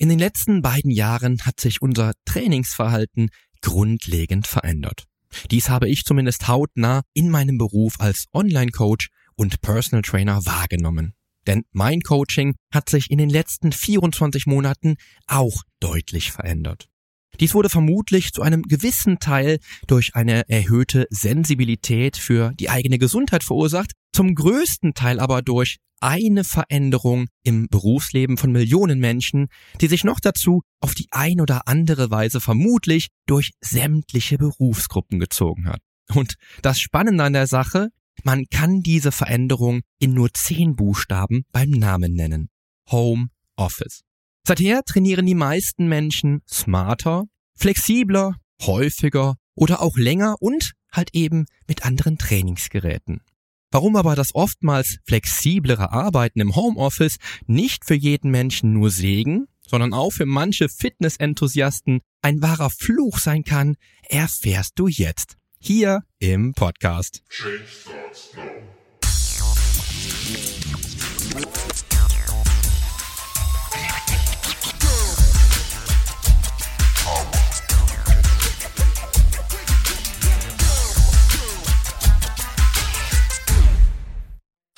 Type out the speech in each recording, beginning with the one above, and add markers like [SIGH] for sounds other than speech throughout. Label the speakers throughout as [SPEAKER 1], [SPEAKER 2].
[SPEAKER 1] In den letzten beiden Jahren hat sich unser Trainingsverhalten grundlegend verändert. Dies habe ich zumindest hautnah in meinem Beruf als Online-Coach und Personal Trainer wahrgenommen. Denn mein Coaching hat sich in den letzten 24 Monaten auch deutlich verändert. Dies wurde vermutlich zu einem gewissen Teil durch eine erhöhte Sensibilität für die eigene Gesundheit verursacht, zum größten Teil aber durch eine Veränderung im Berufsleben von Millionen Menschen, die sich noch dazu auf die ein oder andere Weise vermutlich durch sämtliche Berufsgruppen gezogen hat. Und das Spannende an der Sache, man kann diese Veränderung in nur zehn Buchstaben beim Namen nennen. Home Office. Seither trainieren die meisten Menschen smarter, flexibler, häufiger oder auch länger und halt eben mit anderen Trainingsgeräten. Warum aber das oftmals flexiblere Arbeiten im Homeoffice nicht für jeden Menschen nur Segen, sondern auch für manche Fitnessenthusiasten ein wahrer Fluch sein kann, erfährst du jetzt hier im Podcast.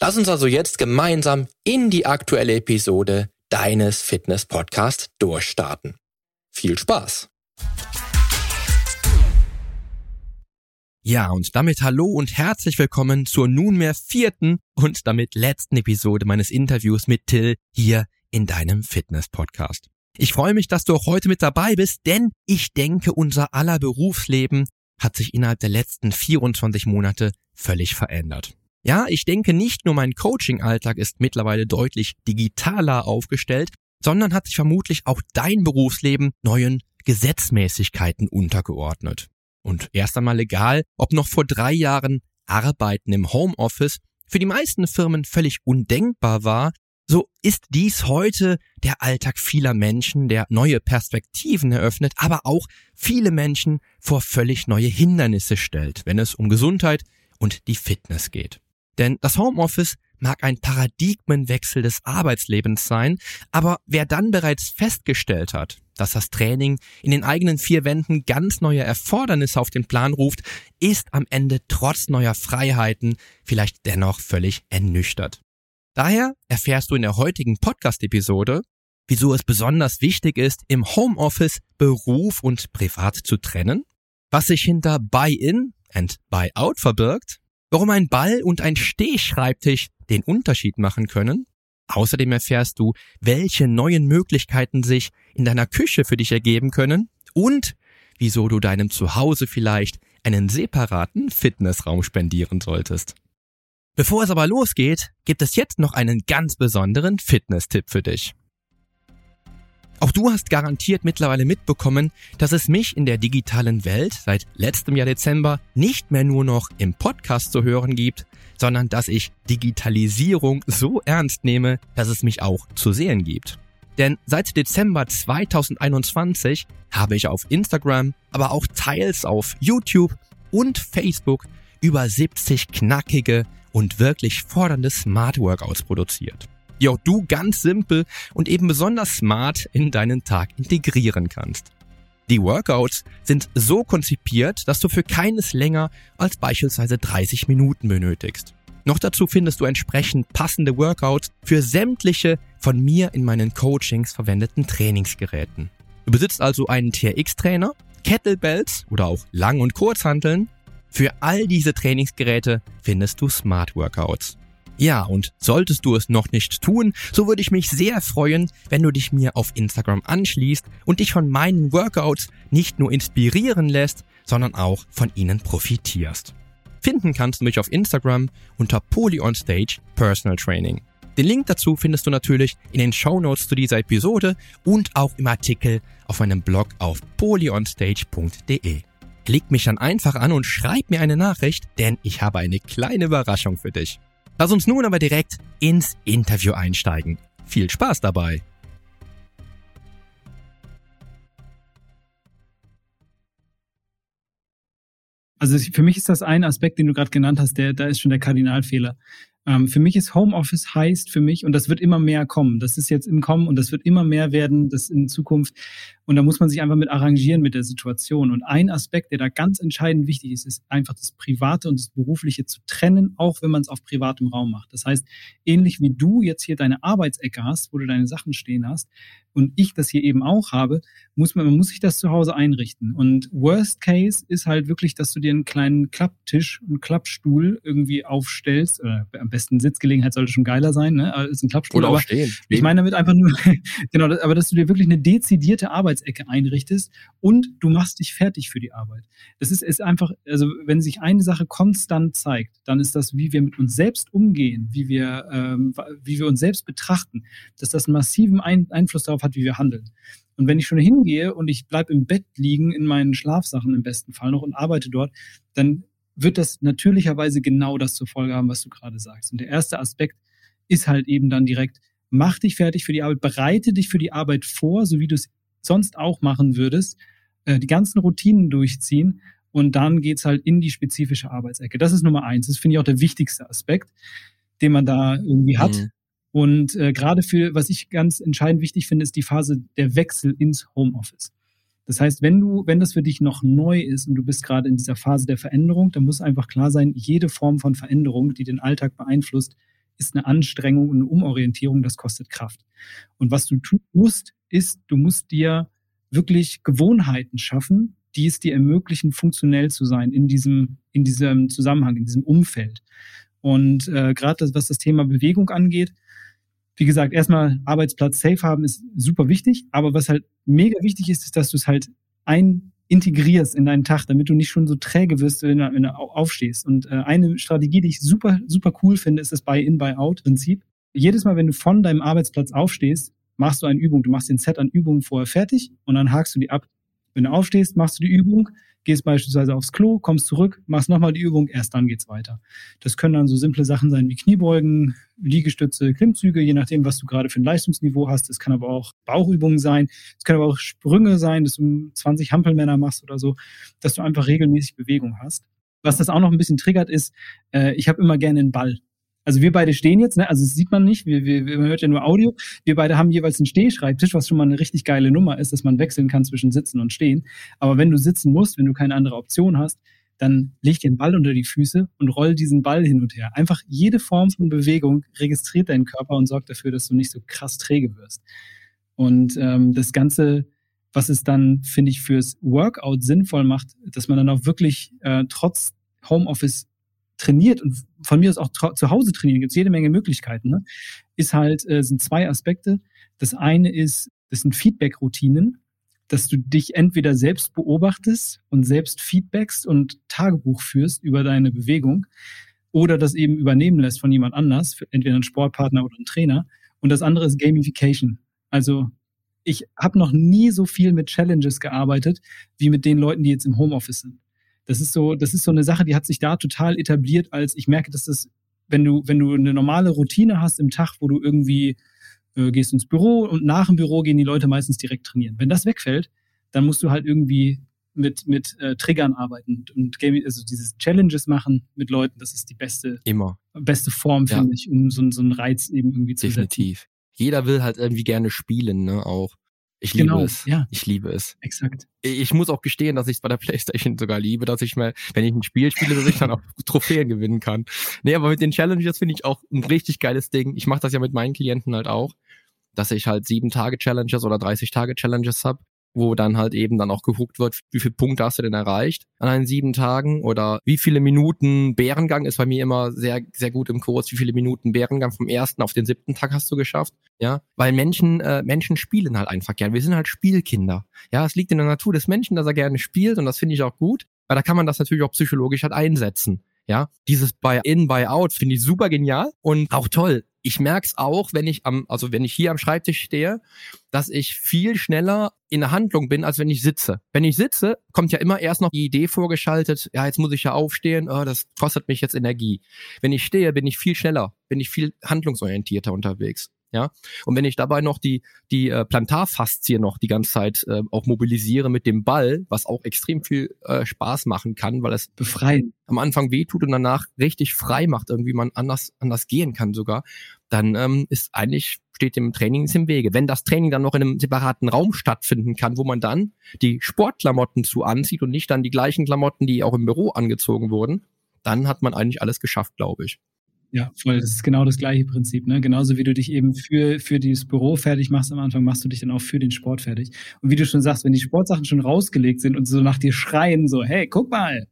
[SPEAKER 1] Lass uns also jetzt gemeinsam in die aktuelle Episode deines Fitness Podcast durchstarten. Viel Spaß! Ja, und damit hallo und herzlich willkommen zur nunmehr vierten und damit letzten Episode meines Interviews mit Till hier in deinem Fitness Podcast. Ich freue mich, dass du auch heute mit dabei bist, denn ich denke, unser aller Berufsleben hat sich innerhalb der letzten 24 Monate völlig verändert. Ja, ich denke nicht nur mein Coaching-Alltag ist mittlerweile deutlich digitaler aufgestellt, sondern hat sich vermutlich auch dein Berufsleben neuen Gesetzmäßigkeiten untergeordnet. Und erst einmal egal, ob noch vor drei Jahren Arbeiten im Homeoffice für die meisten Firmen völlig undenkbar war, so ist dies heute der Alltag vieler Menschen, der neue Perspektiven eröffnet, aber auch viele Menschen vor völlig neue Hindernisse stellt, wenn es um Gesundheit und die Fitness geht. Denn das Homeoffice mag ein Paradigmenwechsel des Arbeitslebens sein, aber wer dann bereits festgestellt hat, dass das Training in den eigenen vier Wänden ganz neue Erfordernisse auf den Plan ruft, ist am Ende trotz neuer Freiheiten vielleicht dennoch völlig ernüchtert. Daher erfährst du in der heutigen Podcast-Episode, wieso es besonders wichtig ist, im Homeoffice Beruf und Privat zu trennen, was sich hinter Buy-in and Buy-out verbirgt, warum ein Ball und ein Stehschreibtisch den Unterschied machen können. Außerdem erfährst du, welche neuen Möglichkeiten sich in deiner Küche für dich ergeben können und wieso du deinem Zuhause vielleicht einen separaten Fitnessraum spendieren solltest. Bevor es aber losgeht, gibt es jetzt noch einen ganz besonderen Fitness-Tipp für dich. Auch du hast garantiert mittlerweile mitbekommen, dass es mich in der digitalen Welt seit letztem Jahr Dezember nicht mehr nur noch im Podcast zu hören gibt, sondern dass ich Digitalisierung so ernst nehme, dass es mich auch zu sehen gibt. Denn seit Dezember 2021 habe ich auf Instagram, aber auch teils auf YouTube und Facebook über 70 knackige und wirklich fordernde Smart Workouts produziert die auch du ganz simpel und eben besonders smart in deinen Tag integrieren kannst. Die Workouts sind so konzipiert, dass du für keines länger als beispielsweise 30 Minuten benötigst. Noch dazu findest du entsprechend passende Workouts für sämtliche von mir in meinen Coachings verwendeten Trainingsgeräten. Du besitzt also einen TRX-Trainer, Kettlebells oder auch Lang- und Kurzhanteln. Für all diese Trainingsgeräte findest du Smart Workouts. Ja, und solltest du es noch nicht tun, so würde ich mich sehr freuen, wenn du dich mir auf Instagram anschließt und dich von meinen Workouts nicht nur inspirieren lässt, sondern auch von ihnen profitierst. Finden kannst du mich auf Instagram unter Polyonstage Personal Training. Den Link dazu findest du natürlich in den Show Notes zu dieser Episode und auch im Artikel auf meinem Blog auf polyonstage.de. Klick mich dann einfach an und schreib mir eine Nachricht, denn ich habe eine kleine Überraschung für dich. Lass uns nun aber direkt ins Interview einsteigen. Viel Spaß dabei!
[SPEAKER 2] Also für mich ist das ein Aspekt, den du gerade genannt hast, der, da ist schon der Kardinalfehler. Ähm, für mich ist Homeoffice heißt für mich, und das wird immer mehr kommen, das ist jetzt im Kommen und das wird immer mehr werden, das in Zukunft. Und da muss man sich einfach mit arrangieren mit der Situation. Und ein Aspekt, der da ganz entscheidend wichtig ist, ist einfach das Private und das Berufliche zu trennen, auch wenn man es auf privatem Raum macht. Das heißt, ähnlich wie du jetzt hier deine Arbeitsecke hast, wo du deine Sachen stehen hast, und ich das hier eben auch habe, muss man, man muss sich das zu Hause einrichten. Und Worst Case ist halt wirklich, dass du dir einen kleinen Klapptisch, einen Klappstuhl irgendwie aufstellst. Oder am besten Sitzgelegenheit sollte schon geiler sein, ne? Aber ist ein Klappstuhl.
[SPEAKER 1] Oder auch stehen.
[SPEAKER 2] ich meine damit einfach nur, [LAUGHS] genau, aber dass du dir wirklich eine dezidierte Arbeitsecke einrichtest und du machst dich fertig für die Arbeit. Das ist, ist einfach, also wenn sich eine Sache konstant zeigt, dann ist das, wie wir mit uns selbst umgehen, wie wir, ähm, wie wir uns selbst betrachten, dass das einen massiven Ein Einfluss darauf hat, wie wir handeln. Und wenn ich schon hingehe und ich bleibe im Bett liegen, in meinen Schlafsachen im besten Fall noch und arbeite dort, dann wird das natürlicherweise genau das zur Folge haben, was du gerade sagst. Und der erste Aspekt ist halt eben dann direkt, mach dich fertig für die Arbeit, bereite dich für die Arbeit vor, so wie du es sonst auch machen würdest, äh, die ganzen Routinen durchziehen und dann geht's halt in die spezifische Arbeitsecke. Das ist Nummer eins. Das finde ich auch der wichtigste Aspekt, den man da irgendwie hat. Mhm. Und äh, gerade für, was ich ganz entscheidend wichtig finde, ist die Phase der Wechsel ins Homeoffice. Das heißt, wenn du, wenn das für dich noch neu ist und du bist gerade in dieser Phase der Veränderung, dann muss einfach klar sein, jede Form von Veränderung, die den Alltag beeinflusst, ist eine Anstrengung und eine Umorientierung, das kostet Kraft. Und was du tun musst, ist, du musst dir wirklich Gewohnheiten schaffen, die es dir ermöglichen, funktionell zu sein in diesem, in diesem Zusammenhang, in diesem Umfeld. Und äh, gerade was das Thema Bewegung angeht, wie gesagt, erstmal Arbeitsplatz safe haben ist super wichtig, aber was halt mega wichtig ist, ist, dass du es halt ein integrierst in deinen Tag, damit du nicht schon so träge wirst, wenn du, wenn du aufstehst. Und äh, eine Strategie, die ich super, super cool finde, ist das Buy-in, Buy-out-Prinzip. Jedes Mal, wenn du von deinem Arbeitsplatz aufstehst, machst du eine Übung. Du machst den Set an Übungen vorher fertig und dann hakst du die ab. Wenn du aufstehst, machst du die Übung, gehst beispielsweise aufs Klo, kommst zurück, machst nochmal die Übung, erst dann geht's weiter. Das können dann so simple Sachen sein wie Kniebeugen, Liegestütze, Klimmzüge, je nachdem, was du gerade für ein Leistungsniveau hast. Es kann aber auch Bauchübungen sein. Es können aber auch Sprünge sein, dass du 20 Hampelmänner machst oder so, dass du einfach regelmäßig Bewegung hast. Was das auch noch ein bisschen triggert, ist, äh, ich habe immer gerne einen Ball. Also wir beide stehen jetzt, ne? also das sieht man nicht, wir, wir, man hört ja nur Audio. Wir beide haben jeweils einen Stehschreibtisch, was schon mal eine richtig geile Nummer ist, dass man wechseln kann zwischen Sitzen und Stehen. Aber wenn du sitzen musst, wenn du keine andere Option hast, dann leg einen Ball unter die Füße und roll diesen Ball hin und her. Einfach jede Form von Bewegung registriert deinen Körper und sorgt dafür, dass du nicht so krass träge wirst. Und ähm, das Ganze, was es dann, finde ich, fürs Workout sinnvoll macht, dass man dann auch wirklich äh, trotz Homeoffice trainiert und von mir aus auch zu Hause trainieren, gibt es jede Menge Möglichkeiten, ne? ist halt, äh, sind zwei Aspekte. Das eine ist, das sind Feedback-Routinen, dass du dich entweder selbst beobachtest und selbst feedbackst und Tagebuch führst über deine Bewegung oder das eben übernehmen lässt von jemand anders, entweder ein Sportpartner oder ein Trainer. Und das andere ist Gamification. Also ich habe noch nie so viel mit Challenges gearbeitet wie mit den Leuten, die jetzt im Homeoffice sind. Das ist so, das ist so eine Sache, die hat sich da total etabliert, als ich merke, dass das, wenn du, wenn du eine normale Routine hast im Tag, wo du irgendwie äh, gehst ins Büro und nach dem Büro gehen die Leute meistens direkt trainieren. Wenn das wegfällt, dann musst du halt irgendwie mit, mit äh, Triggern arbeiten und Gaming, also dieses Challenges machen mit Leuten, das ist die beste,
[SPEAKER 1] immer
[SPEAKER 2] beste Form, ja. finde ich, um so, so einen Reiz eben irgendwie zu
[SPEAKER 1] Definitiv. Setzen. Jeder will halt irgendwie gerne spielen, ne, auch. Ich liebe genau, es. Ja. Ich liebe es.
[SPEAKER 2] Exakt.
[SPEAKER 1] Ich muss auch gestehen, dass ich es bei der [LAUGHS] Playstation sogar liebe, dass ich mal, wenn ich ein Spiel spiele, dass ich dann auch [LAUGHS] Trophäen gewinnen kann. Nee, aber mit den Challenges finde ich auch ein richtig geiles Ding. Ich mache das ja mit meinen Klienten halt auch, dass ich halt sieben Tage Challenges oder 30 Tage Challenges hab wo dann halt eben dann auch geguckt wird, wie viele Punkte hast du denn erreicht an einen sieben Tagen oder wie viele Minuten Bärengang ist bei mir immer sehr, sehr gut im Kurs, wie viele Minuten Bärengang vom ersten auf den siebten Tag hast du geschafft, ja, weil Menschen, äh, Menschen spielen halt einfach gern, wir sind halt Spielkinder, ja, es liegt in der Natur des Menschen, dass er gerne spielt und das finde ich auch gut, weil da kann man das natürlich auch psychologisch halt einsetzen, Ja, dieses Buy-in, Buy-out finde ich super genial und auch toll. Ich merke es auch, wenn ich am, also wenn ich hier am Schreibtisch stehe, dass ich viel schneller in der Handlung bin, als wenn ich sitze. Wenn ich sitze, kommt ja immer erst noch die Idee vorgeschaltet, ja, jetzt muss ich ja aufstehen, oh, das kostet mich jetzt Energie. Wenn ich stehe, bin ich viel schneller, bin ich viel handlungsorientierter unterwegs. Ja, und wenn ich dabei noch die die äh, Plantarfaszie noch die ganze Zeit äh, auch mobilisiere mit dem Ball, was auch extrem viel äh, Spaß machen kann, weil es befreien am Anfang wehtut und danach richtig frei macht, irgendwie man anders anders gehen kann sogar, dann ähm, ist eigentlich steht dem Training im Wege. Wenn das Training dann noch in einem separaten Raum stattfinden kann, wo man dann die Sportklamotten zu anzieht und nicht dann die gleichen Klamotten, die auch im Büro angezogen wurden, dann hat man eigentlich alles geschafft, glaube ich.
[SPEAKER 2] Ja, voll. Das ist genau das gleiche Prinzip. Ne? Genauso wie du dich eben für, für dieses Büro fertig machst am Anfang, machst du dich dann auch für den Sport fertig. Und wie du schon sagst, wenn die Sportsachen schon rausgelegt sind und so nach dir schreien, so, hey, guck mal,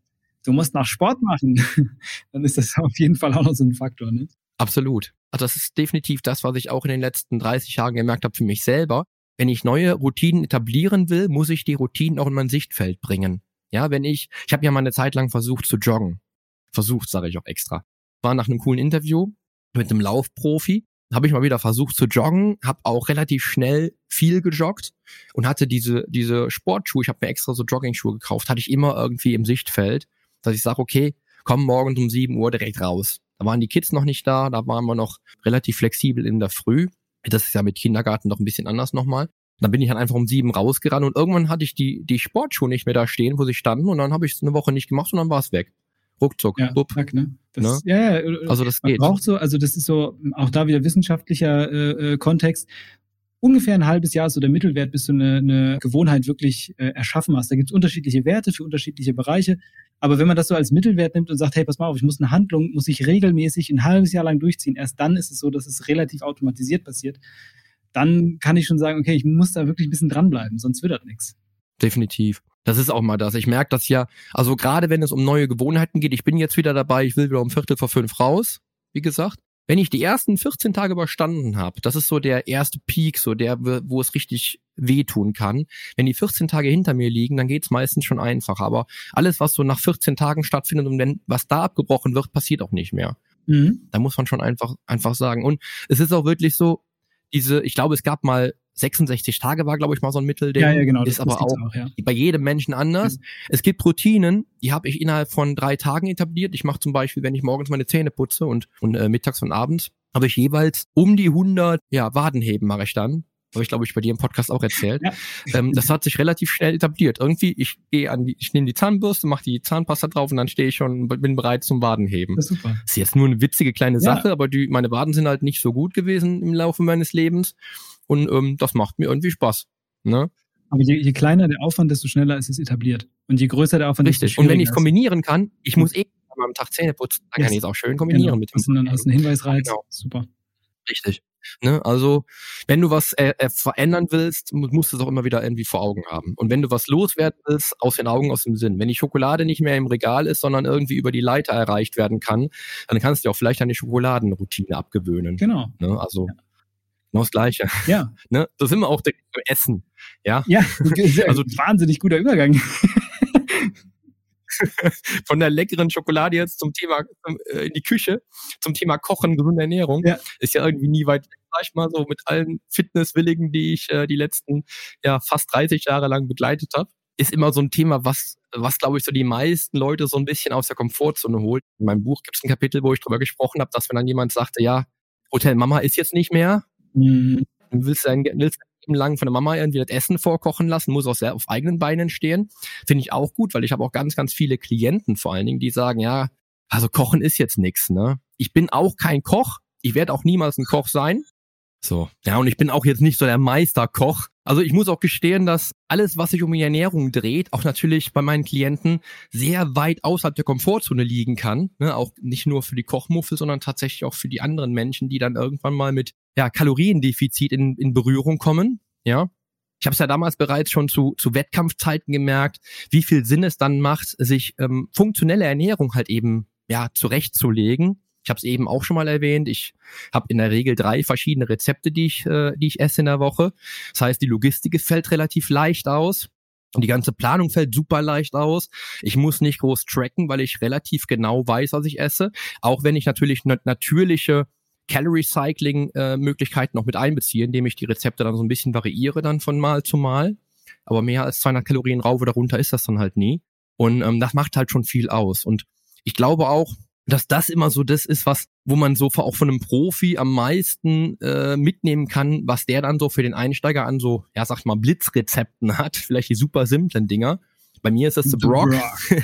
[SPEAKER 2] du musst nach Sport machen, [LAUGHS] dann ist das auf jeden Fall auch noch so ein Faktor. Ne?
[SPEAKER 1] Absolut. Also das ist definitiv das, was ich auch in den letzten 30 Jahren gemerkt habe für mich selber. Wenn ich neue Routinen etablieren will, muss ich die Routinen auch in mein Sichtfeld bringen. Ja, wenn ich, ich habe ja mal eine Zeit lang versucht zu joggen. Versucht, sage ich auch extra war nach einem coolen Interview mit einem Laufprofi. Habe ich mal wieder versucht zu joggen, habe auch relativ schnell viel gejoggt und hatte diese diese Sportschuhe. Ich habe mir extra so Jogging-Schuhe gekauft, hatte ich immer irgendwie im Sichtfeld, dass ich sage, okay, komm morgen um 7 Uhr direkt raus. Da waren die Kids noch nicht da, da waren wir noch relativ flexibel in der Früh. Das ist ja mit Kindergarten noch ein bisschen anders nochmal. Dann bin ich dann einfach um sieben rausgerannt und irgendwann hatte ich die, die Sportschuhe nicht mehr da stehen, wo sie standen und dann habe ich es eine Woche nicht gemacht und dann war es weg ruckzuck.
[SPEAKER 2] Ja, bupp. Zack, ne? Das, ne? Ja, ja,
[SPEAKER 1] also das geht.
[SPEAKER 2] braucht so, also das ist so, auch da wieder wissenschaftlicher äh, äh, Kontext. Ungefähr ein halbes Jahr ist so der Mittelwert, bis du eine, eine Gewohnheit wirklich äh, erschaffen hast. Da gibt es unterschiedliche Werte für unterschiedliche Bereiche. Aber wenn man das so als Mittelwert nimmt und sagt, hey, pass mal auf, ich muss eine Handlung, muss ich regelmäßig ein halbes Jahr lang durchziehen, erst dann ist es so, dass es relativ automatisiert passiert. Dann kann ich schon sagen, okay, ich muss da wirklich ein bisschen dranbleiben, sonst wird das nichts.
[SPEAKER 1] Definitiv. Das ist auch mal das. Ich merke das ja, also gerade wenn es um neue Gewohnheiten geht, ich bin jetzt wieder dabei, ich will wieder um Viertel vor fünf raus, wie gesagt. Wenn ich die ersten 14 Tage überstanden habe, das ist so der erste Peak, so der, wo es richtig wehtun kann. Wenn die 14 Tage hinter mir liegen, dann geht's meistens schon einfach. Aber alles, was so nach 14 Tagen stattfindet und wenn was da abgebrochen wird, passiert auch nicht mehr. Mhm. Da muss man schon einfach, einfach sagen. Und es ist auch wirklich so, diese, ich glaube, es gab mal 66 Tage war, glaube ich, mal so ein Mittelding.
[SPEAKER 2] Ja, ja, genau.
[SPEAKER 1] Ist aber auch, auch ja. bei jedem Menschen anders. Mhm. Es gibt Routinen, die habe ich innerhalb von drei Tagen etabliert. Ich mache zum Beispiel, wenn ich morgens meine Zähne putze und, und äh, mittags und abends, habe ich jeweils um die 100 ja, Wadenheben mache ich dann. Habe ich, glaube ich, bei dir im Podcast auch erzählt. Ja. Ähm, das hat sich relativ schnell etabliert. Irgendwie, ich gehe an die, ich nehme die Zahnbürste, mache die Zahnpasta drauf und dann stehe ich schon, bin bereit zum Wadenheben. Das ist super. Das ist jetzt nur eine witzige kleine Sache, ja. aber die, meine Waden sind halt nicht so gut gewesen im Laufe meines Lebens. Und ähm, das macht mir irgendwie Spaß. Ne?
[SPEAKER 2] Aber je, je kleiner der Aufwand, desto schneller ist es etabliert. Und je größer der Aufwand,
[SPEAKER 1] Richtig. desto. Und wenn ich es kombinieren kann, ich muss eh am Tag Zähne putzen, dann yes. kann ich es auch schön kombinieren genau.
[SPEAKER 2] mit dem. Dann hast du einen Hinweisreiz. Genau. Super.
[SPEAKER 1] Richtig. Ne? Also, wenn du was äh, äh, verändern willst, musst du es auch immer wieder irgendwie vor Augen haben. Und wenn du was loswerden willst, aus den Augen, aus dem Sinn. Wenn die Schokolade nicht mehr im Regal ist, sondern irgendwie über die Leiter erreicht werden kann, dann kannst du dir auch vielleicht eine Schokoladenroutine abgewöhnen.
[SPEAKER 2] Genau.
[SPEAKER 1] Ne? Also, ja. Genau das Gleiche.
[SPEAKER 2] Ja. [LAUGHS]
[SPEAKER 1] Ne? Da sind wir auch beim Essen. Ja.
[SPEAKER 2] Ja, [LAUGHS] also wahnsinnig guter Übergang. [LAUGHS]
[SPEAKER 1] Von der leckeren Schokolade jetzt zum Thema äh, in die Küche, zum Thema Kochen, gesunde Ernährung, ja. ist ja irgendwie nie weit weg, sag ich mal, so mit allen Fitnesswilligen, die ich äh, die letzten ja fast 30 Jahre lang begleitet habe ist immer so ein Thema, was, was glaube ich so die meisten Leute so ein bisschen aus der Komfortzone holt. In meinem Buch gibt es ein Kapitel, wo ich drüber gesprochen habe, dass wenn dann jemand sagte, ja, Hotel Mama ist jetzt nicht mehr, Mhm. Du willst dein, willst dein Leben lang von der Mama irgendwie das Essen vorkochen lassen, muss auch sehr auf eigenen Beinen stehen. Finde ich auch gut, weil ich habe auch ganz, ganz viele Klienten vor allen Dingen, die sagen, ja, also Kochen ist jetzt nix, ne? Ich bin auch kein Koch. Ich werde auch niemals ein Koch sein. So. Ja, und ich bin auch jetzt nicht so der Meisterkoch. Also ich muss auch gestehen, dass alles, was sich um die Ernährung dreht, auch natürlich bei meinen Klienten sehr weit außerhalb der Komfortzone liegen kann. Ne? Auch nicht nur für die Kochmuffel, sondern tatsächlich auch für die anderen Menschen, die dann irgendwann mal mit ja, Kaloriendefizit in, in Berührung kommen. Ja, ich habe es ja damals bereits schon zu, zu Wettkampfzeiten gemerkt, wie viel Sinn es dann macht, sich ähm, funktionelle Ernährung halt eben ja zurechtzulegen ich habe es eben auch schon mal erwähnt. Ich habe in der Regel drei verschiedene Rezepte, die ich, äh, die ich esse in der Woche. Das heißt, die Logistik fällt relativ leicht aus. Die ganze Planung fällt super leicht aus. Ich muss nicht groß tracken, weil ich relativ genau weiß, was ich esse. Auch wenn ich natürlich natürliche Calorie Cycling äh, Möglichkeiten noch mit einbeziehe, indem ich die Rezepte dann so ein bisschen variiere dann von Mal zu Mal. Aber mehr als 200 Kalorien rauf oder runter ist das dann halt nie. Und ähm, das macht halt schon viel aus. Und ich glaube auch, dass das immer so das ist, was, wo man so auch von einem Profi am meisten äh, mitnehmen kann, was der dann so für den Einsteiger an so, ja, sag mal, Blitzrezepten hat. Vielleicht die super simplen Dinger. Bei mir ist das The, Brock.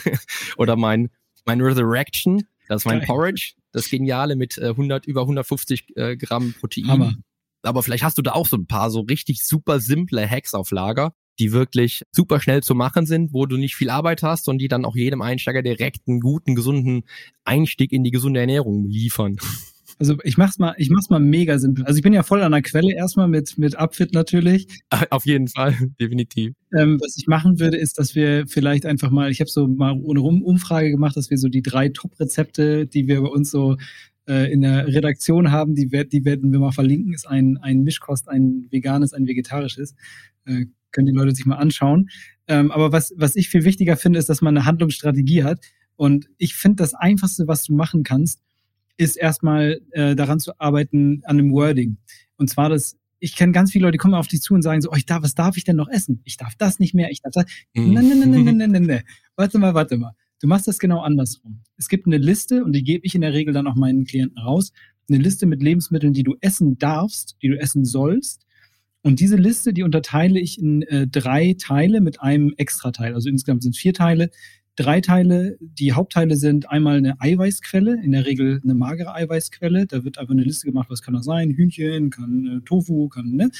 [SPEAKER 1] [LAUGHS] oder mein, mein Resurrection. Das ist mein Geil. Porridge. Das Geniale mit äh, 100, über 150 äh, Gramm Protein. Hammer. Aber vielleicht hast du da auch so ein paar so richtig super simple Hacks auf Lager, die wirklich super schnell zu machen sind, wo du nicht viel Arbeit hast und die dann auch jedem Einsteiger direkt einen guten, gesunden Einstieg in die gesunde Ernährung liefern. [LAUGHS]
[SPEAKER 2] Also ich mach's mal, ich mach's mal mega simpel. Also ich bin ja voll an der Quelle erstmal mit mit Upfit natürlich. [LAUGHS]
[SPEAKER 1] Auf jeden Fall, [LAUGHS] definitiv.
[SPEAKER 2] Ähm, was ich machen würde, ist, dass wir vielleicht einfach mal, ich habe so mal ohne Umfrage gemacht, dass wir so die drei Top-Rezepte, die wir bei uns so äh, in der Redaktion haben, die, die werden wir mal verlinken. Ist ein ein Mischkost, ein veganes, ein vegetarisches. Äh, können die Leute sich mal anschauen. Ähm, aber was, was ich viel wichtiger finde, ist, dass man eine Handlungsstrategie hat. Und ich finde, das Einfachste, was du machen kannst, ist erstmal äh, daran zu arbeiten an einem Wording. Und zwar das, ich kenne ganz viele Leute, die kommen auf dich zu und sagen so, oh, ich darf, was darf ich denn noch essen? Ich darf das nicht mehr, ich darf das. Mhm. Nein, nein, nein, nein, nein, nein, nein. Warte mal, warte mal. Du machst das genau andersrum. Es gibt eine Liste und die gebe ich in der Regel dann auch meinen Klienten raus. Eine Liste mit Lebensmitteln, die du essen darfst, die du essen sollst und diese Liste, die unterteile ich in äh, drei Teile mit einem Extrateil. Also insgesamt sind vier Teile. Drei Teile, die Hauptteile sind einmal eine Eiweißquelle, in der Regel eine magere Eiweißquelle. Da wird einfach eine Liste gemacht, was kann das sein? Hühnchen, kann äh, Tofu, kann, ne?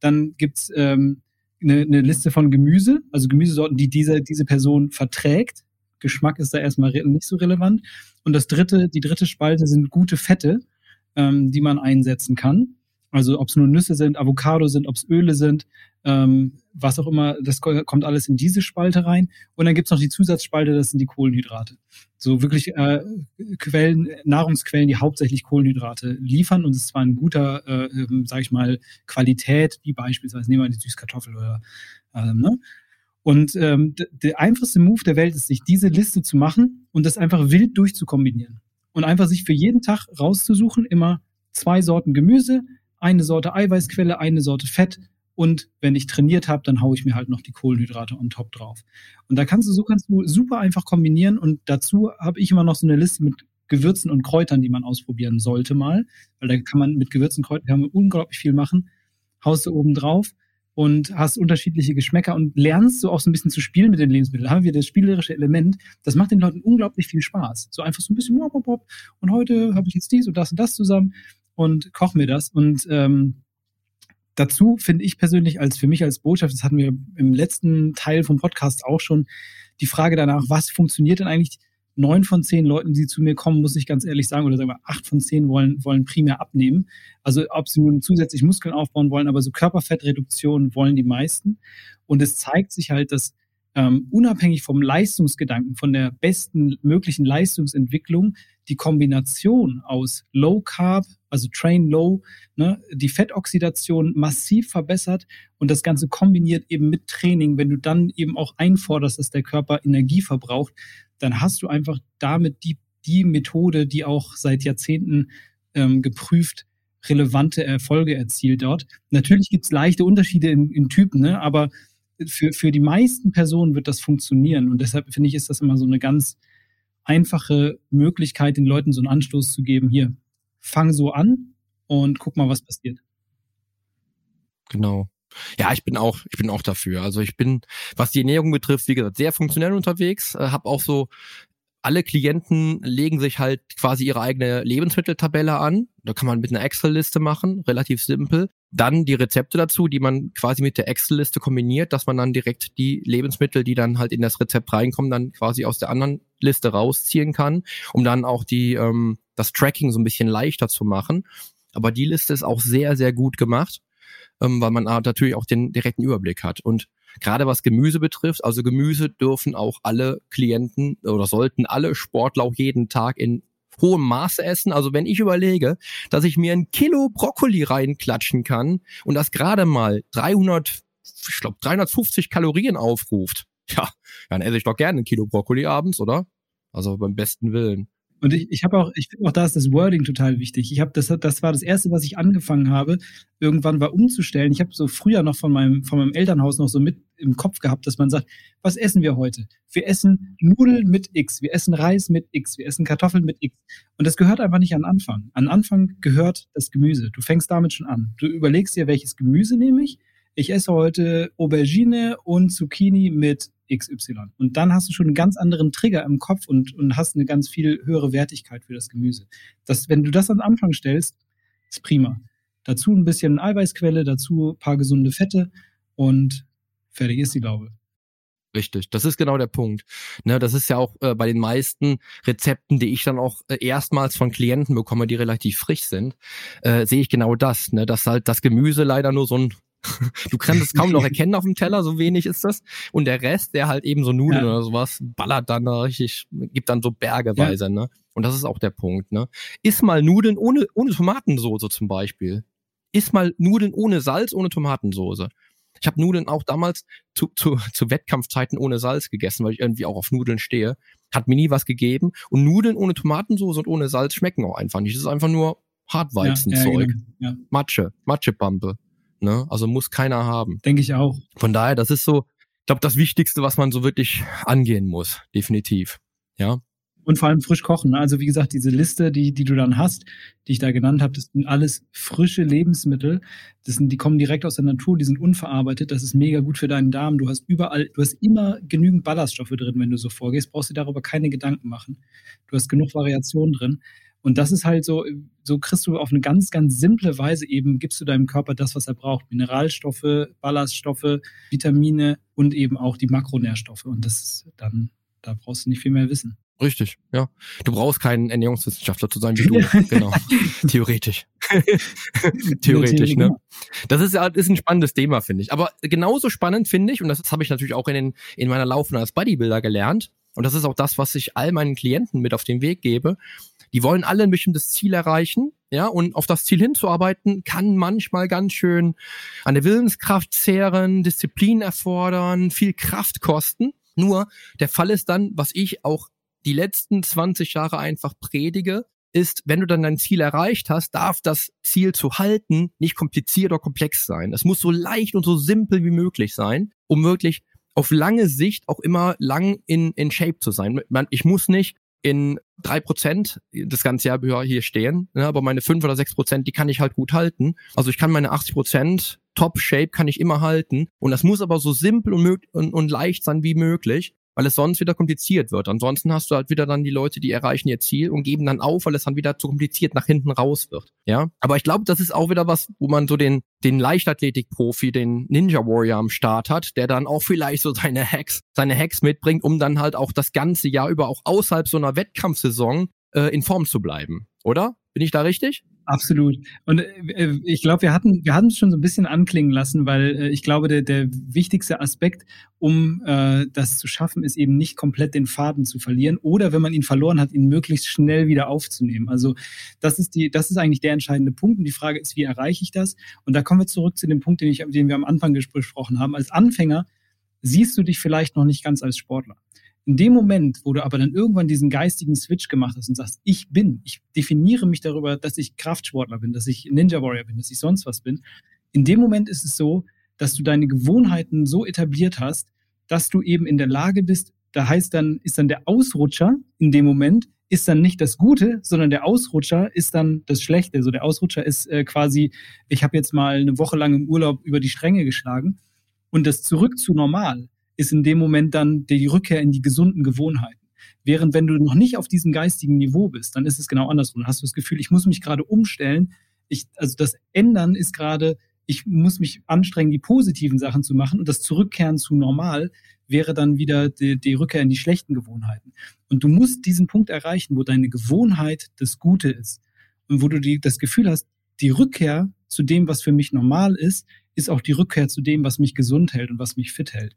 [SPEAKER 2] Dann gibt's ähm, eine, eine Liste von Gemüse, also Gemüsesorten, die diese, diese Person verträgt. Geschmack ist da erstmal nicht so relevant. Und das dritte, die dritte Spalte sind gute Fette, ähm, die man einsetzen kann. Also ob es nur Nüsse sind, Avocado sind, ob es Öle sind, ähm, was auch immer, das kommt alles in diese Spalte rein. Und dann gibt's noch die Zusatzspalte, das sind die Kohlenhydrate. So wirklich äh, Quellen, Nahrungsquellen, die hauptsächlich Kohlenhydrate liefern und es zwar ein guter, äh, ähm, sage ich mal, Qualität, wie beispielsweise nehmen wir die Süßkartoffel oder ähm, ne? Und ähm, der einfachste Move der Welt ist, sich diese Liste zu machen und das einfach wild durchzukombinieren. Und einfach sich für jeden Tag rauszusuchen, immer zwei Sorten Gemüse, eine Sorte Eiweißquelle, eine Sorte Fett und wenn ich trainiert habe, dann haue ich mir halt noch die Kohlenhydrate on top drauf. Und da kannst du so kannst du super einfach kombinieren und dazu habe ich immer noch so eine Liste mit Gewürzen und Kräutern, die man ausprobieren sollte mal, weil da kann man mit Gewürzen und Kräutern kann man unglaublich viel machen. Haust du oben drauf und hast unterschiedliche Geschmäcker und lernst so auch so ein bisschen zu spielen mit den Lebensmitteln. Da haben wir das spielerische Element. Das macht den Leuten unglaublich viel Spaß. So einfach so ein bisschen und heute habe ich jetzt dies und das und das zusammen und koche mir das. Und ähm, dazu finde ich persönlich als für mich als Botschaft, das hatten wir im letzten Teil vom Podcast auch schon, die Frage danach, was funktioniert denn eigentlich? Neun von zehn Leuten, die zu mir kommen, muss ich ganz ehrlich sagen, oder sagen wir, acht von zehn wollen, wollen primär abnehmen. Also ob sie nun zusätzlich Muskeln aufbauen wollen, aber so Körperfettreduktion wollen die meisten. Und es zeigt sich halt, dass ähm, unabhängig vom Leistungsgedanken, von der besten möglichen Leistungsentwicklung, die Kombination aus Low Carb, also Train Low, ne, die Fettoxidation massiv verbessert und das Ganze kombiniert eben mit Training, wenn du dann eben auch einforderst, dass der Körper Energie verbraucht, dann hast du einfach damit die, die Methode, die auch seit Jahrzehnten ähm, geprüft relevante Erfolge erzielt dort. Natürlich gibt's leichte Unterschiede in, in Typen, ne, aber für, für die meisten Personen wird das funktionieren. Und deshalb finde ich, ist das immer so eine ganz einfache Möglichkeit, den Leuten so einen Anstoß zu geben. Hier, fang so an und guck mal, was passiert.
[SPEAKER 1] Genau. Ja, ich bin auch, ich bin auch dafür. Also ich bin, was die Ernährung betrifft, wie gesagt, sehr funktionell unterwegs. Äh, habe auch so alle Klienten legen sich halt quasi ihre eigene Lebensmitteltabelle an. Da kann man mit einer Excel-Liste machen, relativ simpel. Dann die Rezepte dazu, die man quasi mit der Excel-Liste kombiniert, dass man dann direkt die Lebensmittel, die dann halt in das Rezept reinkommen, dann quasi aus der anderen Liste rausziehen kann, um dann auch die ähm, das Tracking so ein bisschen leichter zu machen. Aber die Liste ist auch sehr, sehr gut gemacht, ähm, weil man natürlich auch den direkten Überblick hat. Und Gerade was Gemüse betrifft, also Gemüse dürfen auch alle Klienten oder sollten alle Sportler auch jeden Tag in hohem Maße essen. Also wenn ich überlege, dass ich mir ein Kilo Brokkoli reinklatschen kann und das gerade mal 300 ich glaube, 350 Kalorien aufruft. Ja, dann esse ich doch gerne ein Kilo Brokkoli abends, oder? Also beim besten Willen.
[SPEAKER 2] Und ich, ich habe auch, ich finde auch da ist das Wording total wichtig. Ich habe das, das war das erste, was ich angefangen habe, irgendwann war umzustellen. Ich habe so früher noch von meinem, von meinem Elternhaus noch so mit im Kopf gehabt, dass man sagt, was essen wir heute? Wir essen Nudeln mit X, wir essen Reis mit X, wir essen Kartoffeln mit X. Und das gehört einfach nicht an Anfang. An Anfang gehört das Gemüse. Du fängst damit schon an. Du überlegst dir, welches Gemüse nehme ich. Ich esse heute Aubergine und Zucchini mit XY. Und dann hast du schon einen ganz anderen Trigger im Kopf und, und hast eine ganz viel höhere Wertigkeit für das Gemüse. Das, wenn du das an Anfang stellst, ist prima. Dazu ein bisschen Eiweißquelle, dazu ein paar gesunde Fette und fertig ist die Laube.
[SPEAKER 1] Richtig, das ist genau der Punkt. Ne, das ist ja auch äh, bei den meisten Rezepten, die ich dann auch äh, erstmals von Klienten bekomme, die relativ frisch sind, äh, sehe ich genau das, ne, dass halt das Gemüse leider nur so ein [LAUGHS] Du kannst es kaum noch [LAUGHS] erkennen auf dem Teller, so wenig ist das. Und der Rest, der halt eben so Nudeln ja. oder sowas, ballert dann da richtig, gibt dann so bergeweise, ja. ne? Und das ist auch der Punkt, ne? Iss mal Nudeln ohne, ohne Tomatensoße zum Beispiel. Iss mal Nudeln ohne Salz, ohne Tomatensoße. Ich habe Nudeln auch damals zu, zu, zu Wettkampfzeiten ohne Salz gegessen, weil ich irgendwie auch auf Nudeln stehe. Hat mir nie was gegeben. Und Nudeln ohne Tomatensoße und ohne Salz schmecken auch einfach nicht. Das ist einfach nur Hartweizenzeug. Ja, ja, genau. Matsche, Matschepampe. Ne? Also muss keiner haben.
[SPEAKER 2] Denke ich auch.
[SPEAKER 1] Von daher, das ist so, ich glaube, das Wichtigste, was man so wirklich angehen muss, definitiv. Ja.
[SPEAKER 2] Und vor allem frisch kochen. Ne? Also wie gesagt, diese Liste, die, die du dann hast, die ich da genannt habe, das sind alles frische Lebensmittel. Das sind, die kommen direkt aus der Natur, die sind unverarbeitet. Das ist mega gut für deinen Darm. Du hast überall, du hast immer genügend Ballaststoffe drin, wenn du so vorgehst. Brauchst dir darüber keine Gedanken machen. Du hast genug Variation drin. Und das ist halt so, so kriegst du auf eine ganz, ganz simple Weise eben, gibst du deinem Körper das, was er braucht. Mineralstoffe, Ballaststoffe, Vitamine und eben auch die Makronährstoffe. Und das ist dann, da brauchst du nicht viel mehr wissen.
[SPEAKER 1] Richtig, ja. Du brauchst keinen Ernährungswissenschaftler zu sein wie du. [LAUGHS] genau. Theoretisch. [LAUGHS] Theoretisch, ne? Das ist ja ist ein spannendes Thema, finde ich. Aber genauso spannend finde ich, und das habe ich natürlich auch in, den, in meiner Laufbahn als Bodybuilder gelernt, und das ist auch das, was ich all meinen Klienten mit auf den Weg gebe, die wollen alle ein bestimmtes Ziel erreichen, ja, und auf das Ziel hinzuarbeiten kann manchmal ganz schön an der Willenskraft zehren, Disziplin erfordern, viel Kraft kosten. Nur der Fall ist dann, was ich auch die letzten 20 Jahre einfach predige, ist, wenn du dann dein Ziel erreicht hast, darf das Ziel zu halten nicht kompliziert oder komplex sein. Es muss so leicht und so simpel wie möglich sein, um wirklich auf lange Sicht auch immer lang in, in Shape zu sein. Ich muss nicht in drei Prozent das ganze Jahr hier stehen, ne, aber meine fünf oder sechs Prozent, die kann ich halt gut halten. Also ich kann meine 80 Prozent Top Shape kann ich immer halten. Und das muss aber so simpel und, und, und leicht sein wie möglich weil es sonst wieder kompliziert wird. Ansonsten hast du halt wieder dann die Leute, die erreichen ihr Ziel und geben dann auf, weil es dann wieder zu kompliziert nach hinten raus wird. Ja, aber ich glaube, das ist auch wieder was, wo man so den den Leichtathletik-Profi, den Ninja Warrior am Start hat, der dann auch vielleicht so seine Hacks, seine Hacks mitbringt, um dann halt auch das ganze Jahr über auch außerhalb so einer Wettkampfsaison äh, in Form zu bleiben, oder? Bin ich da richtig?
[SPEAKER 2] Absolut. Und äh, ich glaube, wir hatten wir hatten es schon so ein bisschen anklingen lassen, weil äh, ich glaube, der, der wichtigste Aspekt, um äh, das zu schaffen, ist eben nicht komplett den Faden zu verlieren oder wenn man ihn verloren hat, ihn möglichst schnell wieder aufzunehmen. Also das ist die, das ist eigentlich der entscheidende Punkt. Und die Frage ist, wie erreiche ich das? Und da kommen wir zurück zu dem Punkt, den, ich, den wir am Anfang besprochen haben. Als Anfänger siehst du dich vielleicht noch nicht ganz als Sportler. In dem Moment, wo du aber dann irgendwann diesen geistigen Switch gemacht hast und sagst, ich bin, ich definiere mich darüber, dass ich Kraftsportler bin, dass ich Ninja Warrior bin, dass ich sonst was bin, in dem Moment ist es so, dass du deine Gewohnheiten so etabliert hast, dass du eben in der Lage bist, da heißt dann, ist dann der Ausrutscher in dem Moment, ist dann nicht das Gute, sondern der Ausrutscher ist dann das Schlechte. Also der Ausrutscher ist äh, quasi, ich habe jetzt mal eine Woche lang im Urlaub über die Stränge geschlagen und das zurück zu normal ist in dem Moment dann die Rückkehr in die gesunden Gewohnheiten. Während wenn du noch nicht auf diesem geistigen Niveau bist, dann ist es genau andersrum. Dann hast du das Gefühl, ich muss mich gerade umstellen. Ich, also das Ändern ist gerade, ich muss mich anstrengen, die positiven Sachen zu machen und das Zurückkehren zu normal wäre dann wieder die, die Rückkehr in die schlechten Gewohnheiten. Und du musst diesen Punkt erreichen, wo deine Gewohnheit das Gute ist und wo du die, das Gefühl hast, die Rückkehr zu dem, was für mich normal ist, ist auch die Rückkehr zu dem, was mich gesund hält und was mich fit hält.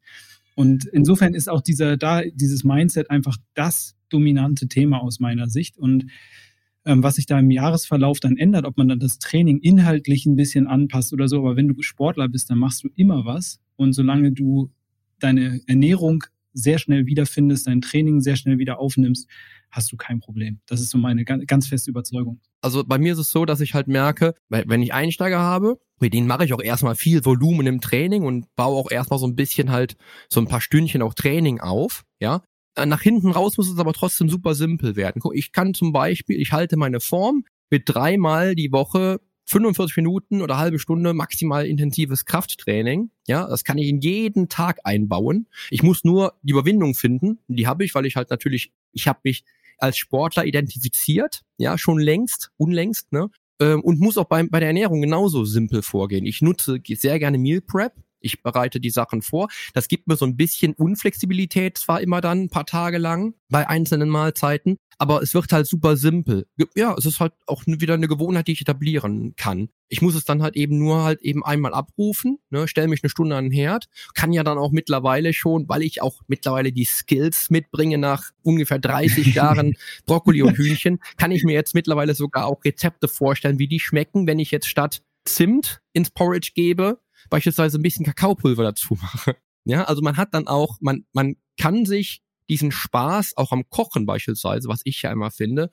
[SPEAKER 2] Und insofern ist auch dieser, da, dieses Mindset einfach das dominante Thema aus meiner Sicht. Und ähm, was sich da im Jahresverlauf dann ändert, ob man dann das Training inhaltlich ein bisschen anpasst oder so. Aber wenn du Sportler bist, dann machst du immer was. Und solange du deine Ernährung sehr schnell wiederfindest, dein Training sehr schnell wieder aufnimmst, hast du kein Problem. Das ist so meine ganz feste Überzeugung.
[SPEAKER 1] Also bei mir ist es so, dass ich halt merke, wenn ich Einsteiger habe, mit denen mache ich auch erstmal viel Volumen im Training und baue auch erstmal so ein bisschen halt so ein paar Stündchen auch Training auf, ja. Äh, nach hinten raus muss es aber trotzdem super simpel werden. Ich kann zum Beispiel, ich halte meine Form mit dreimal die Woche 45 Minuten oder halbe Stunde maximal intensives Krafttraining. Ja, das kann ich in jeden Tag einbauen. Ich muss nur die Überwindung finden. Die habe ich, weil ich halt natürlich, ich habe mich als Sportler identifiziert, ja, schon längst, unlängst, ne? Ähm, und muss auch bei, bei der Ernährung genauso simpel vorgehen. Ich nutze sehr gerne Meal Prep. Ich bereite die Sachen vor. Das gibt mir so ein bisschen Unflexibilität zwar immer dann ein paar Tage lang bei einzelnen Mahlzeiten, aber es wird halt super simpel. Ja, es ist halt auch wieder eine Gewohnheit, die ich etablieren kann. Ich muss es dann halt eben nur halt eben einmal abrufen, ne, stelle mich eine Stunde an den Herd, kann ja dann auch mittlerweile schon, weil ich auch mittlerweile die Skills mitbringe nach ungefähr 30 [LAUGHS] Jahren Brokkoli und Hühnchen, kann ich mir jetzt mittlerweile sogar auch Rezepte vorstellen, wie die schmecken, wenn ich jetzt statt Zimt ins Porridge gebe, beispielsweise ein bisschen Kakaopulver dazu mache. Ja, also man hat dann auch, man, man kann sich diesen Spaß auch am Kochen beispielsweise, was ich ja immer finde,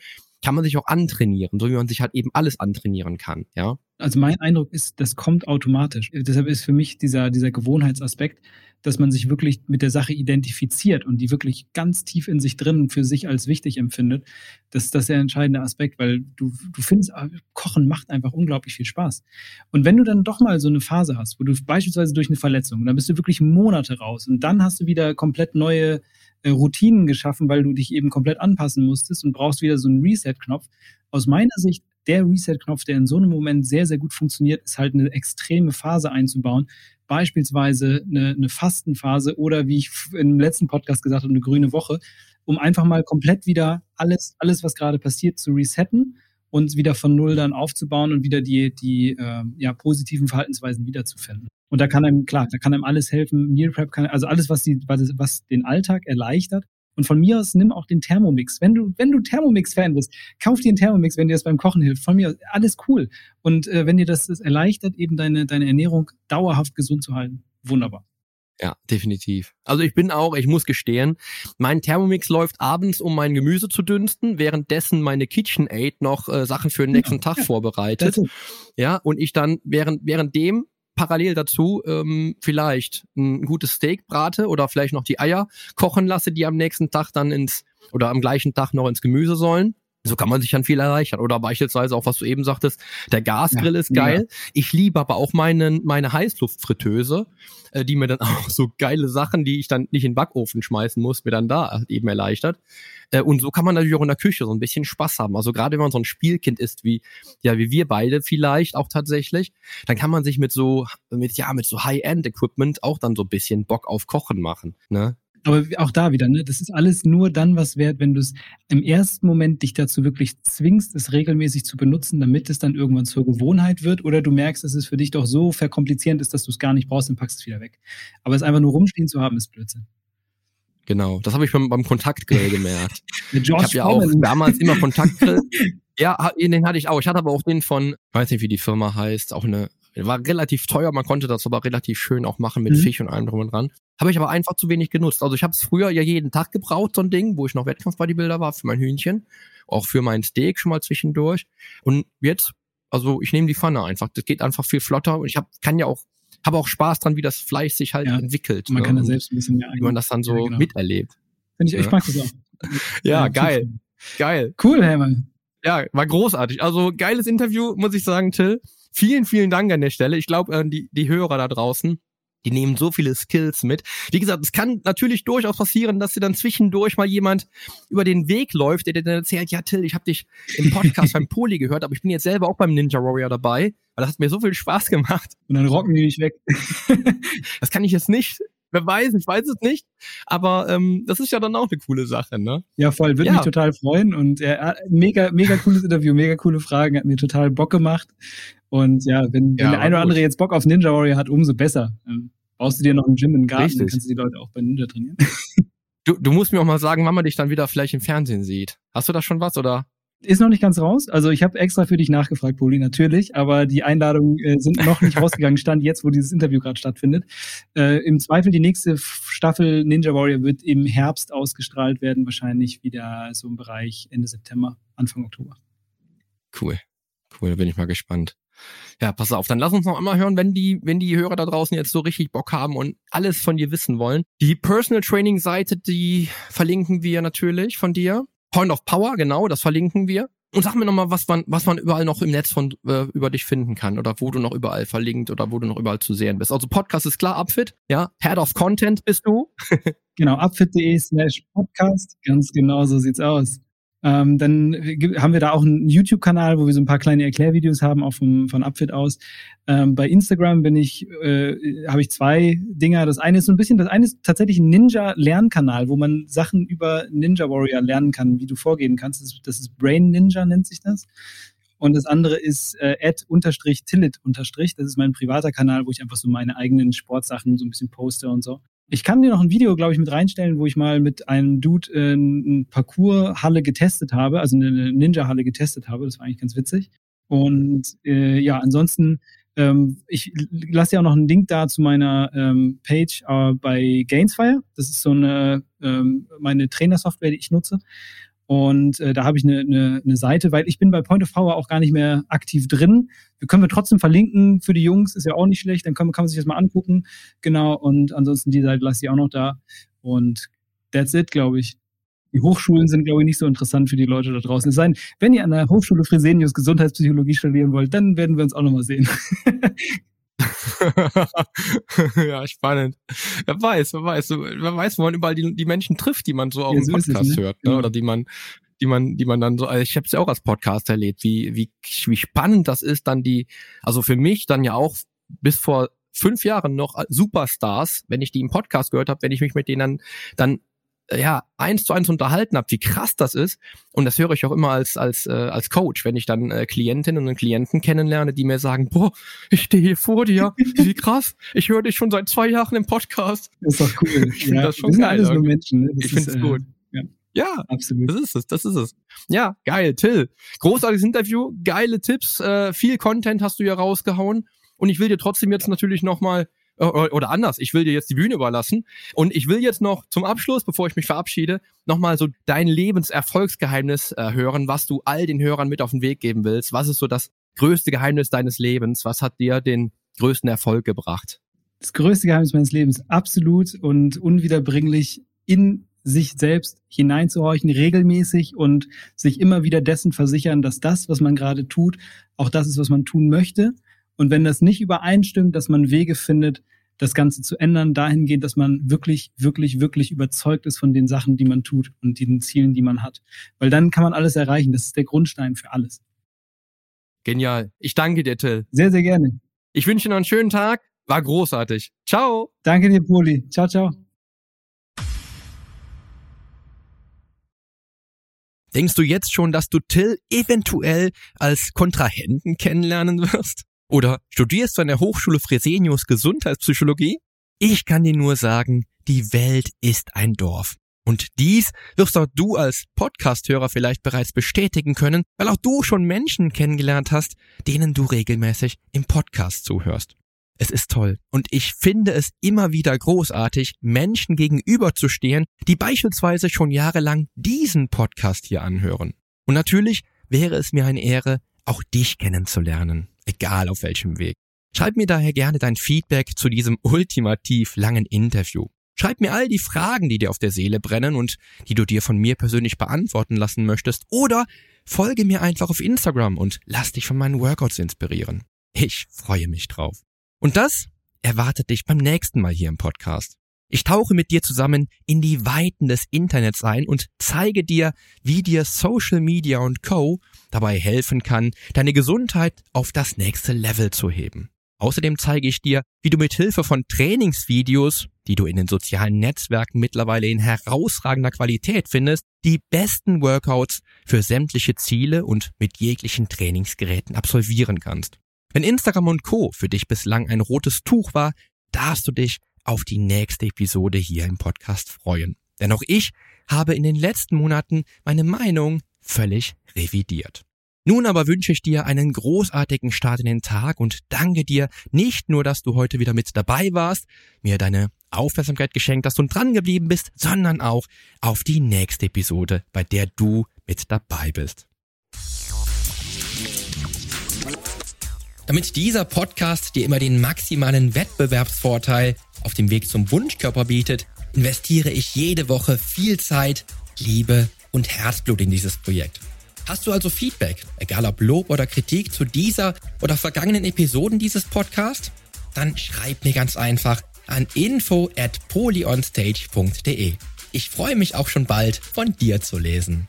[SPEAKER 1] kann man sich auch antrainieren, so wie man sich halt eben alles antrainieren kann, ja.
[SPEAKER 2] Also mein Eindruck ist, das kommt automatisch. Deshalb ist für mich dieser, dieser Gewohnheitsaspekt, dass man sich wirklich mit der Sache identifiziert und die wirklich ganz tief in sich drin für sich als wichtig empfindet. Das ist das der entscheidende Aspekt, weil du, du findest, ah, Kochen macht einfach unglaublich viel Spaß. Und wenn du dann doch mal so eine Phase hast, wo du beispielsweise durch eine Verletzung, dann bist du wirklich Monate raus und dann hast du wieder komplett neue äh, Routinen geschaffen, weil du dich eben komplett anpassen musstest und brauchst wieder so einen Reset-Knopf. Aus meiner Sicht, der Reset-Knopf, der in so einem Moment sehr, sehr gut funktioniert, ist halt eine extreme Phase einzubauen. Beispielsweise eine, eine Fastenphase oder wie ich im letzten Podcast gesagt habe, eine grüne Woche, um einfach mal komplett wieder alles, alles, was gerade passiert, zu resetten und wieder von Null dann aufzubauen und wieder die, die äh, ja, positiven Verhaltensweisen wiederzufinden. Und da kann einem, klar, da kann einem alles helfen. Meal Prep kann, also alles, was die, was, was den Alltag erleichtert. Und von mir aus nimm auch den Thermomix. Wenn du, wenn du Thermomix-Fan bist, kauf dir einen Thermomix, wenn dir das beim Kochen hilft. Von mir aus, alles cool. Und äh, wenn dir das, das erleichtert, eben deine, deine Ernährung dauerhaft gesund zu halten, wunderbar.
[SPEAKER 1] Ja, definitiv. Also ich bin auch, ich muss gestehen, mein Thermomix läuft abends, um mein Gemüse zu dünsten, währenddessen meine KitchenAid noch äh, Sachen für den nächsten Tag vorbereitet. Ja, und ich dann während währenddem parallel dazu ähm, vielleicht ein gutes Steak brate oder vielleicht noch die Eier kochen lasse, die am nächsten Tag dann ins oder am gleichen Tag noch ins Gemüse sollen. So kann man sich dann viel erleichtern. Oder beispielsweise auch, was du eben sagtest, der Gasgrill ja, ist geil. Ja. Ich liebe aber auch meine, meine Heißluftfritteuse, äh, die mir dann [LAUGHS] auch so geile Sachen, die ich dann nicht in den Backofen schmeißen muss, mir dann da eben erleichtert. Äh, und so kann man natürlich auch in der Küche so ein bisschen Spaß haben. Also gerade wenn man so ein Spielkind ist, wie, ja, wie wir beide vielleicht auch tatsächlich, dann kann man sich mit so, mit, ja, mit so High-End-Equipment auch dann so ein bisschen Bock auf Kochen machen. Ne?
[SPEAKER 2] Aber auch da wieder, ne, das ist alles nur dann was wert, wenn du es im ersten Moment dich dazu wirklich zwingst, es regelmäßig zu benutzen, damit es dann irgendwann zur Gewohnheit wird, oder du merkst, dass es für dich doch so verkomplizierend ist, dass du es gar nicht brauchst und packst es wieder weg. Aber es einfach nur rumstehen zu haben, ist Blödsinn.
[SPEAKER 1] Genau, das habe ich beim, beim Kontaktgrill gemerkt. [LAUGHS] ich habe ja auch damals immer Kontaktgrill. [LAUGHS] ja, den hatte ich auch. Ich hatte aber auch den von, weiß nicht, wie die Firma heißt, auch eine war relativ teuer, man konnte das aber relativ schön auch machen mit mhm. Fisch und allem drum und dran. Habe ich aber einfach zu wenig genutzt. Also ich habe es früher ja jeden Tag gebraucht, so ein Ding, wo ich noch Wettkampf-Bodybuilder war, für mein Hühnchen, auch für mein Steak schon mal zwischendurch. Und jetzt, also ich nehme die Pfanne einfach. Das geht einfach viel flotter und ich hab, kann ja auch habe auch Spaß dran, wie das Fleisch sich halt ja, entwickelt.
[SPEAKER 2] Man ne? kann da selbst ein bisschen mehr
[SPEAKER 1] Wie man das dann so ja, genau. miterlebt.
[SPEAKER 2] Finde ich, ich mag das auch. [LAUGHS]
[SPEAKER 1] ja, ja, geil. Geil.
[SPEAKER 2] Cool, Hermann.
[SPEAKER 1] Ja, war großartig. Also geiles Interview, muss ich sagen, Till. Vielen, vielen Dank an der Stelle. Ich glaube, äh, die, die Hörer da draußen, die nehmen so viele Skills mit. Wie gesagt, es kann natürlich durchaus passieren, dass dir dann zwischendurch mal jemand über den Weg läuft, der dir dann erzählt, ja Till, ich habe dich im Podcast beim [LAUGHS] Poli gehört, aber ich bin jetzt selber auch beim Ninja Warrior dabei, weil das hat mir so viel Spaß gemacht.
[SPEAKER 2] Und dann rocken die dich weg.
[SPEAKER 1] das kann ich jetzt nicht Wer weiß, ich weiß es nicht. Aber ähm, das ist ja dann auch eine coole Sache, ne?
[SPEAKER 2] Ja, voll. Würde ja. mich total freuen. Und äh, mega, mega cooles Interview, mega coole Fragen. Hat mir total Bock gemacht. Und ja, wenn, ja, wenn der eine oder andere jetzt Bock auf Ninja Warrior hat, umso besser. Ähm, baust du dir noch ein Gym im Garten, Richtig. dann kannst du die Leute auch bei Ninja trainieren.
[SPEAKER 1] Du, du musst mir auch mal sagen, wann man dich dann wieder vielleicht im Fernsehen sieht. Hast du da schon was oder?
[SPEAKER 2] Ist noch nicht ganz raus. Also ich habe extra für dich nachgefragt, Poli, natürlich, aber die Einladungen äh, sind noch nicht [LAUGHS] rausgegangen, stand jetzt, wo dieses Interview gerade stattfindet. Äh, Im Zweifel die nächste Staffel Ninja Warrior wird im Herbst ausgestrahlt werden, wahrscheinlich wieder so im Bereich Ende September, Anfang Oktober.
[SPEAKER 1] Cool. Cool, da bin ich mal gespannt. Ja, pass auf, dann lass uns noch einmal hören, wenn die, wenn die Hörer da draußen jetzt so richtig Bock haben und alles von dir wissen wollen. Die Personal Training Seite, die verlinken wir natürlich von dir. Point of Power, genau, das verlinken wir. Und sag mir nochmal, was man, was man überall noch im Netz von äh, über dich finden kann oder wo du noch überall verlinkt oder wo du noch überall zu sehen bist. Also Podcast ist klar, Upfit, ja. Head of Content bist du. [LAUGHS]
[SPEAKER 2] genau, upfit.de slash Podcast. Ganz genau so sieht's aus. Ähm, dann haben wir da auch einen YouTube-Kanal, wo wir so ein paar kleine Erklärvideos haben, auch vom, von Upfit aus. Ähm, bei Instagram bin ich, äh, habe ich zwei Dinger. Das eine ist so ein bisschen, das eine ist tatsächlich ein Ninja-Lernkanal, wo man Sachen über Ninja Warrior lernen kann, wie du vorgehen kannst. Das ist, das ist Brain Ninja, nennt sich das. Und das andere ist äh, ad-tillit-. Das ist mein privater Kanal, wo ich einfach so meine eigenen Sportsachen so ein bisschen poste und so. Ich kann dir noch ein Video, glaube ich, mit reinstellen, wo ich mal mit einem Dude äh, eine Parcours-Halle getestet habe, also eine Ninja-Halle getestet habe. Das war eigentlich ganz witzig. Und äh, ja, ansonsten, ähm, ich lasse dir auch noch einen Link da zu meiner ähm, Page äh, bei Gainsfire. Das ist so eine ähm, meine Trainersoftware, die ich nutze. Und äh, da habe ich eine, eine, eine Seite, weil ich bin bei Point of Power auch gar nicht mehr aktiv drin. Wir können wir trotzdem verlinken für die Jungs, ist ja auch nicht schlecht, dann kann, kann man sich das mal angucken. Genau, und ansonsten die Seite lasse ich auch noch da. Und that's it, glaube ich. Die Hochschulen sind, glaube ich, nicht so interessant für die Leute da draußen. Es sei denn, wenn ihr an der Hochschule Fresenius Gesundheitspsychologie studieren wollt, dann werden wir uns auch nochmal sehen. [LAUGHS] [LAUGHS]
[SPEAKER 1] ja, spannend. Wer weiß, wer weiß, wer weiß, wo man überall die, die Menschen trifft, die man so auf ja, dem Podcast es, ne? hört, ne? Genau. oder die man, die man, die man dann so, also ich habe es ja auch als Podcast erlebt, wie, wie, wie spannend das ist, dann die, also für mich dann ja auch bis vor fünf Jahren noch Superstars, wenn ich die im Podcast gehört habe, wenn ich mich mit denen dann, dann ja, eins zu eins unterhalten habe, wie krass das ist. Und das höre ich auch immer als, als, äh, als Coach, wenn ich dann äh, Klientinnen und Klienten kennenlerne, die mir sagen, boah, ich stehe hier vor dir, [LAUGHS] wie krass, ich höre dich schon seit zwei Jahren im Podcast.
[SPEAKER 2] Das ist doch cool. [LAUGHS]
[SPEAKER 1] Ich finde ja, das schon geil.
[SPEAKER 2] Alles nur Menschen, ne?
[SPEAKER 1] Ich finde es äh, gut. Ja. Ja, absolut. Das ist es, das ist es. Ja, geil, Till. Großartiges Interview, geile Tipps, äh, viel Content hast du ja rausgehauen. Und ich will dir trotzdem jetzt natürlich nochmal äh, oder anders, ich will dir jetzt die Bühne überlassen und ich will jetzt noch zum Abschluss, bevor ich mich verabschiede, nochmal so dein Lebenserfolgsgeheimnis äh, hören, was du all den Hörern mit auf den Weg geben willst. Was ist so das größte Geheimnis deines Lebens? Was hat dir den größten Erfolg gebracht?
[SPEAKER 2] Das größte Geheimnis meines Lebens, absolut und unwiederbringlich in sich selbst hineinzuhorchen, regelmäßig und sich immer wieder dessen versichern, dass das, was man gerade tut, auch das ist, was man tun möchte und wenn das nicht übereinstimmt, dass man Wege findet, das Ganze zu ändern, dahingehend, dass man wirklich, wirklich, wirklich überzeugt ist von den Sachen, die man tut und den Zielen, die man hat. Weil dann kann man alles erreichen. Das ist der Grundstein für alles.
[SPEAKER 1] Genial. Ich danke dir, Till.
[SPEAKER 2] Sehr, sehr gerne.
[SPEAKER 1] Ich wünsche dir noch einen schönen Tag. War großartig. Ciao.
[SPEAKER 2] Danke dir, Poli. Ciao, ciao.
[SPEAKER 1] Denkst du jetzt schon, dass du Till eventuell als Kontrahenten kennenlernen wirst? Oder studierst du an der Hochschule Fresenius Gesundheitspsychologie? Ich kann dir nur sagen, die Welt ist ein Dorf. Und dies wirst auch du als Podcasthörer vielleicht bereits bestätigen können, weil auch du schon Menschen kennengelernt hast, denen du regelmäßig im Podcast zuhörst. Es ist toll und ich finde es immer wieder großartig, Menschen gegenüberzustehen, die beispielsweise schon jahrelang diesen Podcast hier anhören. Und natürlich wäre es mir eine Ehre, auch dich kennenzulernen egal auf welchem Weg. Schreib mir daher gerne dein Feedback zu diesem ultimativ langen Interview. Schreib mir all die Fragen, die dir auf der Seele brennen und die du dir von mir persönlich beantworten lassen möchtest oder folge mir einfach auf Instagram und lass dich von meinen Workouts inspirieren. Ich freue mich drauf. Und das erwartet dich beim nächsten Mal hier im Podcast. Ich tauche mit dir zusammen in die Weiten des Internets ein und zeige dir, wie dir Social Media und Co. dabei helfen kann, deine Gesundheit auf das nächste Level zu heben. Außerdem zeige ich dir, wie du mit Hilfe von Trainingsvideos, die du in den sozialen Netzwerken mittlerweile in herausragender Qualität findest, die besten Workouts für sämtliche Ziele und mit jeglichen Trainingsgeräten absolvieren kannst. Wenn Instagram und Co. für dich bislang ein rotes Tuch war, darfst du dich auf die nächste Episode hier im Podcast freuen. Denn auch ich habe in den letzten Monaten meine Meinung völlig revidiert. Nun aber wünsche ich dir einen großartigen Start in den Tag und danke dir nicht nur, dass du heute wieder mit dabei warst, mir deine Aufmerksamkeit geschenkt hast und dran geblieben bist, sondern auch auf die nächste Episode, bei der du mit dabei bist. Damit dieser Podcast dir immer den maximalen Wettbewerbsvorteil auf dem Weg zum Wunschkörper bietet, investiere ich jede Woche viel Zeit, Liebe und Herzblut in dieses Projekt. Hast du also Feedback, egal ob Lob oder Kritik zu dieser oder vergangenen Episoden dieses Podcasts? Dann schreib mir ganz einfach an info at polyonstage.de. Ich freue mich auch schon bald von dir zu lesen.